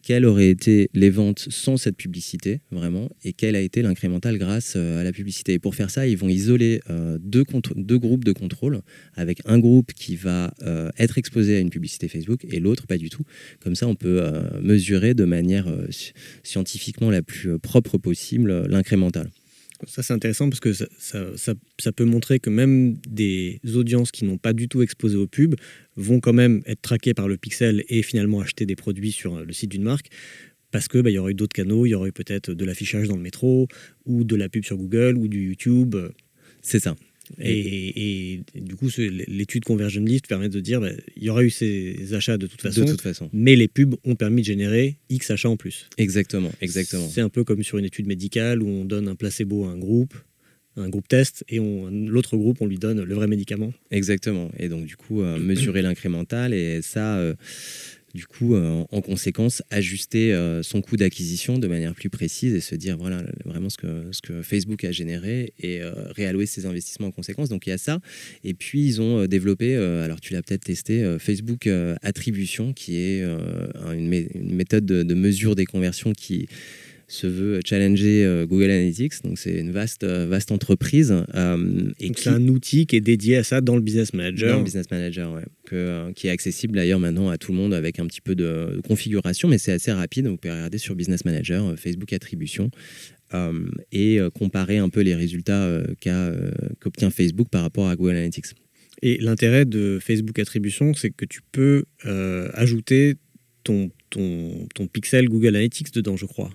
quelles auraient été les ventes sans cette publicité, vraiment, et quel a été l'incrémental grâce euh, à la publicité. Et pour faire ça, ils vont isoler euh, deux, deux, groupes de contrôle, avec un groupe qui va euh, être exposé à une publicité Facebook et l'autre pas du tout. Comme ça, on peut mesurer de manière scientifiquement la plus propre possible l'incrémental. Ça, c'est intéressant parce que ça, ça, peut montrer que même des audiences qui n'ont pas du tout exposé aux pubs vont quand même être traquées par le pixel et finalement acheter des produits sur le site d'une marque parce qu'il bah, y aurait eu d'autres canaux, il y aurait eu peut-être de l'affichage dans le métro ou de la pub sur Google ou du YouTube. C'est ça. Et, du coup, l'étude Conversion List permet de dire qu'il bah, il y aura eu ces achats de toute, façon, de toute façon, mais les pubs ont permis de générer X achats en plus. Exactement, exactement. C'est un peu comme sur une étude médicale où on donne un placebo à un groupe, un groupe test, et l'autre groupe, on lui donne le vrai médicament. Exactement. Et donc, du coup, euh, mesurer l'incrémental, et ça. Euh, du coup, euh, en conséquence, ajuster euh, son coût d'acquisition de manière plus précise et se dire voilà vraiment ce que, ce que Facebook a généré et euh, réallouer ses investissements en conséquence. Donc il y a ça. Et puis ils ont développé, alors tu l'as peut-être testé, Facebook Attribution, qui est une, méthode de, mesure des conversions qui se veut challenger Google Analytics. Donc c'est une vaste, vaste entreprise. et c'est un outil qui est dédié à ça dans le Business Manager. Dans le Business Manager, ouais. Que, qui est accessible d'ailleurs maintenant à tout le monde avec un petit peu de configuration, mais c'est assez rapide. Vous pouvez regarder sur Business Manager, Facebook Attribution. et comparer un peu les résultats qu'obtient Facebook par rapport à Google Analytics. Et l'intérêt de Facebook Attribution, c'est que tu peux euh, ajouter ton, ton, ton, pixel Google Analytics dedans, je crois.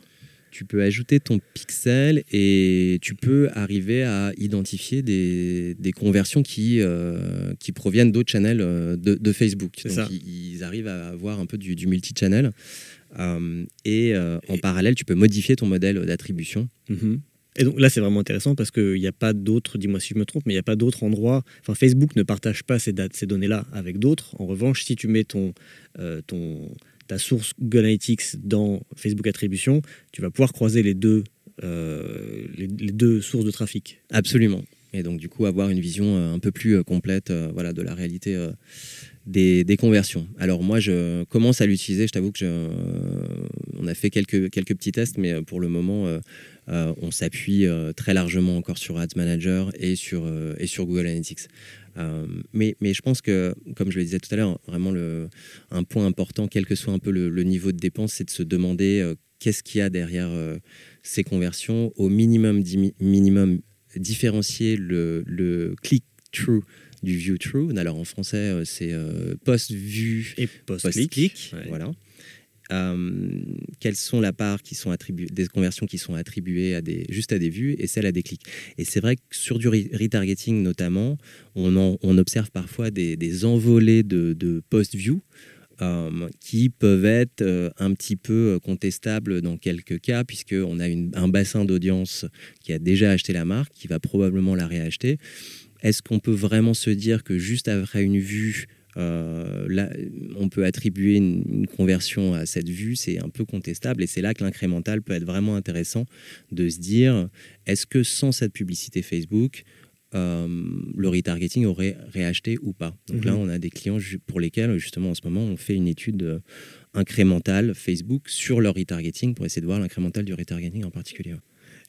Tu peux ajouter ton pixel et tu peux arriver à identifier des, des conversions qui, euh, qui proviennent d'autres channels euh, de, de, Facebook. Donc ça. Ils, arrivent à avoir un peu du, du multi-channel. et, en parallèle, tu peux modifier ton modèle d'attribution. Mhm. Et donc là, c'est vraiment intéressant parce qu'il n'y a pas d'autres, dis-moi si je me trompe, mais il n'y a pas d'autres endroits. Enfin, Facebook ne partage pas ces, ces données-là avec d'autres. En revanche, si tu mets ton, euh, ton, ta source Google Analytics dans Facebook Attribution, tu vas pouvoir croiser les deux, euh, sources de trafic. Absolument. Et donc, du coup, avoir une vision euh, un peu plus complète voilà, de la réalité des, conversions. Alors, moi, je commence à l'utiliser. Je t'avoue que je, on a fait quelques, quelques petits tests, mais pour le moment, euh, on s'appuie euh, très largement encore sur Ads Manager et euh, et sur Google Analytics. Mais, mais je pense que, comme je le disais tout à l'heure, vraiment le, un point important, quel que soit un peu le, niveau de dépense, c'est de se demander qu'est-ce qu'il y a derrière ces conversions. Au minimum, minimum différencier le, le click-through du view-through. Alors en français, c'est post-vue et post-click. Voilà. Euh, quelles sont la part qui sont attribuées, des conversions qui sont attribuées à des, juste à des vues et celles à des clics. Et c'est vrai que sur du retargeting notamment, on, observe parfois des, des envolées de, de post-view. Euh, qui peuvent être euh, un petit peu contestables dans quelques cas, puisqu'on a une, un bassin d'audience qui a déjà acheté la marque, qui va probablement la réacheter. Est-ce qu'on peut vraiment se dire que juste après une vue, euh, là, on peut attribuer une, conversion à cette vue, c'est un peu contestable et c'est là que l'incrémental peut être vraiment intéressant de se dire est-ce que sans cette publicité Facebook, euh, le retargeting aurait réacheté ou pas? Donc là, mhm. on a des clients pour lesquels, justement, en ce moment, on fait une étude euh, incrémentale Facebook sur leur retargeting pour essayer de voir l'incrémental du retargeting en particulier.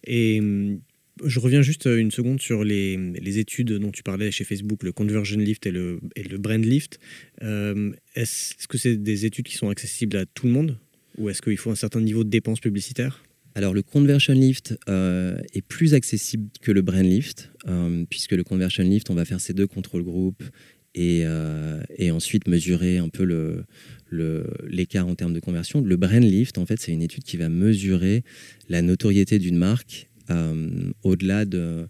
Et hum, je reviens juste euh, une seconde sur les, études dont tu parlais chez Facebook, le Conversion Lift et le, le Brand Lift. Euh, est-ce que c'est des études qui sont accessibles à tout le monde ou est-ce qu'il faut un certain niveau de dépenses publicitaires? Alors le conversion lift euh, est plus accessible que le brand lift, puisque le conversion lift, on va faire ces deux contrôles groupes et, et ensuite mesurer un peu l'écart le, en termes de conversion. Le brand lift, en fait, c'est une étude qui va mesurer la notoriété d'une marque au-delà de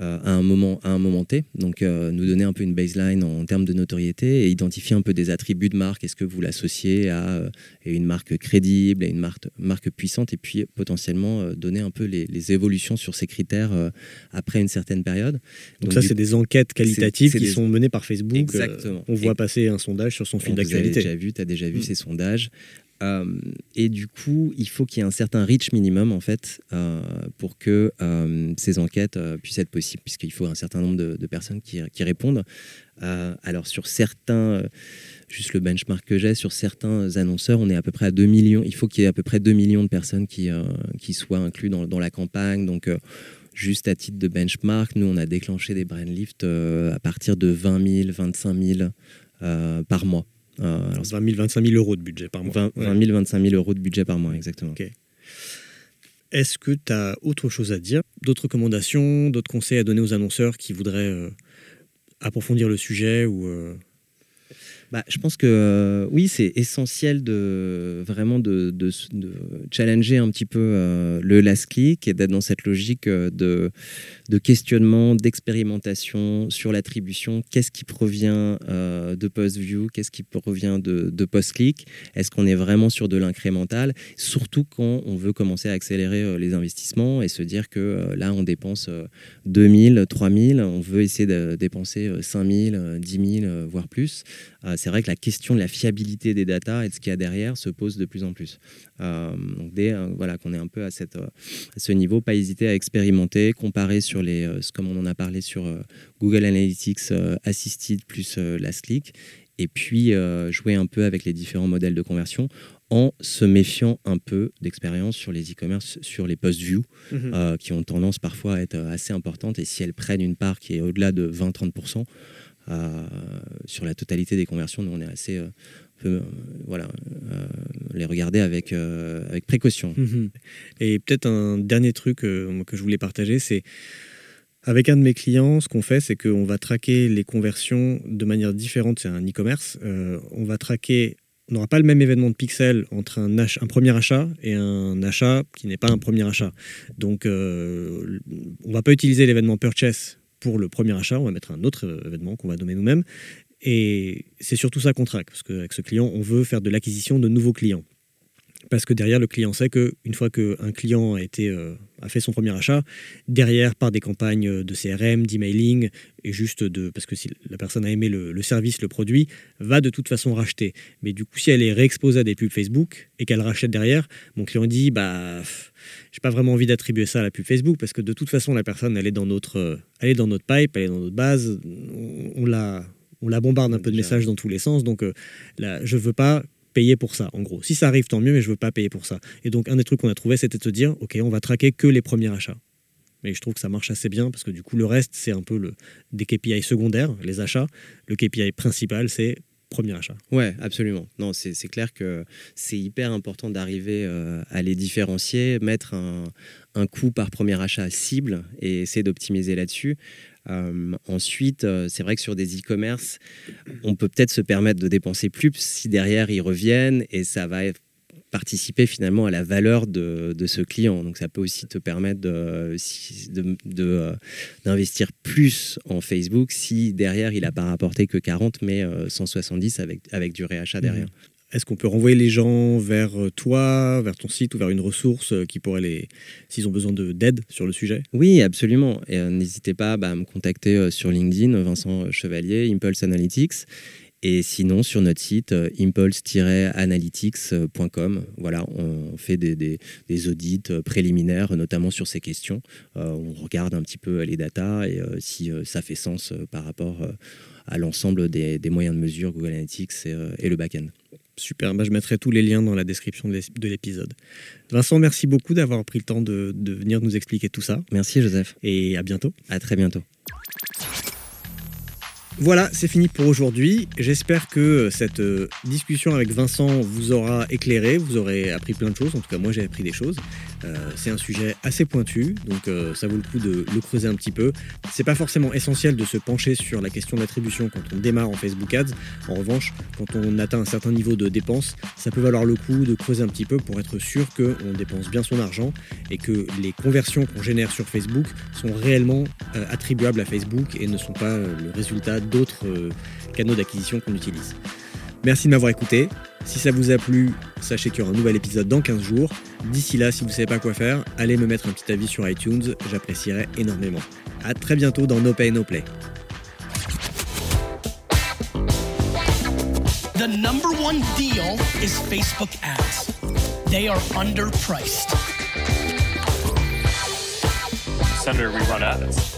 euh, à, un moment, à un moment T. Donc, euh, nous donner un peu une baseline en, termes de notoriété et identifier un peu des attributs de marque. Est-ce que vous l'associez à, une marque crédible, à une marque, marque puissante Et puis, potentiellement, donner un peu les, évolutions sur ces critères après une certaine période. Donc, ça, c'est des enquêtes qualitatives qui sont menées par Facebook. Exactement. on voit passer un sondage sur son fil d'actualité. Tu as déjà vu mm. ces sondages. Euh, et du coup, il faut qu'il y ait un certain reach minimum en fait euh, pour que euh, ces enquêtes puissent être possibles, puisqu'il faut un certain nombre de, personnes qui, répondent. alors sur certains, juste le benchmark que j'ai, sur certains annonceurs, on est à peu près à 2 millions. Il faut qu'il y ait à peu près 2 millions de personnes qui, soient inclus dans, la campagne. Donc juste à titre de benchmark, nous on a déclenché des brand lift à partir de 20 000, 25 000 par mois. Euh, alors 20 000, 25 000 euros de budget par mois. 20, 000, 25 000 euros de budget par mois, exactement. Est-ce que tu as autre chose à dire D'autres recommandations, d'autres conseils à donner aux annonceurs qui voudraient euh, approfondir le sujet ou euh, bah, je pense que euh, oui, c'est essentiel de vraiment de, challenger un petit peu euh, le last click et d'être dans cette logique euh, de, questionnement, d'expérimentation sur l'attribution. Qu'est-ce qui provient de post-view? Qu'est-ce qui provient de, de post-click? Est-ce qu'on est vraiment sur de l'incrémental? Surtout quand on veut commencer à accélérer les investissements et se dire que là, on dépense 2000, 3000, on veut essayer de dépenser 5000, 10 000, voire plus c'est vrai que la question de la fiabilité des datas et de ce qu'il y a derrière se pose de plus en plus. donc dès voilà, qu'on est un peu à, cette, à ce niveau, pas hésiter à expérimenter, comparer sur les, comme on en a parlé sur Google Analytics Assisted plus Last Click, et puis jouer un peu avec les différents modèles de conversion en se méfiant un peu d'expérience sur les e-commerce, sur les post-view, mhm. euh, qui ont tendance parfois à être assez importantes. Et si elles prennent une part qui est au-delà de 20-30%, euh, sur la totalité des conversions, nous, on est assez... Euh, voilà, les regarder avec, précaution. Mhm. Et peut-être un dernier truc que je voulais partager, c'est avec un de mes clients, ce qu'on fait, c'est qu'on va traquer les conversions de manière différente. C'est un e-commerce. on va traquer on n'aura pas le même événement de pixels entre un, premier achat et un achat qui n'est pas un premier achat. Donc, euh, on ne va pas utiliser l'événement purchase pour le premier achat, on va mettre un autre événement qu'on va nommer nous-mêmes. Et c'est surtout ça qu'on traque, parce qu'avec ce client, on veut faire de l'acquisition de nouveaux clients parce que derrière le client sait qu'une fois qu'un client a, été, euh, a fait son premier achat, derrière par des campagnes de CRM, d'emailing, et juste de parce que si la personne a aimé le, service, le produit, va de toute façon racheter. Mais du coup, si elle est réexposée à des pubs Facebook et qu'elle rachète derrière, mon client dit bah j'ai pas vraiment envie d'attribuer ça à la pub Facebook parce que de toute façon la personne elle est dans notre elle est dans notre pipe, elle est dans notre base, on, la on la bombarde un peu de messages dans tous les sens. Donc, euh, là, je veux pas payer pour ça, en gros. Si ça arrive, tant mieux, mais je veux pas payer pour ça. Et donc, un des trucs qu'on a trouvé, c'était de se dire, OK, on va traquer que les premiers achats. Mais je trouve que ça marche assez bien parce que du coup, le reste, c'est un peu le, des KPI secondaires, les achats. Le KPI principal, c'est premier achat. Ouais, absolument. Non, c'est clair que c'est hyper important d'arriver euh, à les différencier, mettre un, un coût par premier achat cible et essayer d'optimiser là-dessus. Euh, ensuite, euh, c'est vrai que sur des e-commerce, on peut peut-être se permettre de dépenser plus si derrière ils reviennent et ça va participer finalement à la valeur de, ce client. Donc ça peut aussi te permettre d'investir de, d'investir plus en Facebook si derrière il n'a pas rapporté que 40 mais 170 avec, avec du réachat derrière. Mmh. Est-ce qu'on peut renvoyer les gens vers euh, toi, vers ton site ou vers une ressource euh, qui pourrait les, s'ils ont besoin d'aide sur le sujet? Oui, absolument. Et euh, n'hésitez pas bah, à me contacter sur LinkedIn, Vincent Chevalier, Impulse Analytics. Et sinon, sur notre site, impulse-analytics.com, voilà, on fait des, audits préliminaires, notamment sur ces questions. on regarde un petit peu les datas et si ça fait sens par rapport à l'ensemble des, moyens de mesure Google Analytics et, et le back-end. Super, bah, je mettrai tous les liens dans la description de l'épisode. Vincent, merci beaucoup d'avoir pris le temps de, de venir nous expliquer tout ça. Merci Joseph. Et à bientôt. À très bientôt. Voilà, c'est fini pour aujourd'hui. J'espère que cette euh, discussion avec Vincent vous aura éclairé, vous aurez appris plein de choses. En tout cas, moi j'ai appris des choses. Euh, c'est un sujet assez pointu, donc euh, ça vaut le coup de le creuser un petit peu. C'est pas forcément essentiel de se pencher sur la question d'attribution quand on démarre en Facebook Ads. En revanche, quand on atteint un certain niveau de dépenses, ça peut valoir le coup de creuser un petit peu pour être sûr qu'on dépense bien son argent et que les conversions qu'on génère sur Facebook sont réellement attribuables à Facebook et ne sont pas le résultat d'autres euh, canaux d'acquisition qu'on utilise. Merci de m'avoir écouté. Si ça vous a plu, sachez qu'il y aura un nouvel épisode dans 15 jours. D'ici là, si vous ne savez pas quoi faire, allez me mettre un petit avis sur iTunes, j'apprécierais énormément. A très bientôt dans No Pay No Play. The number one deal is Facebook ads. They are underpriced. Senator, we run ads.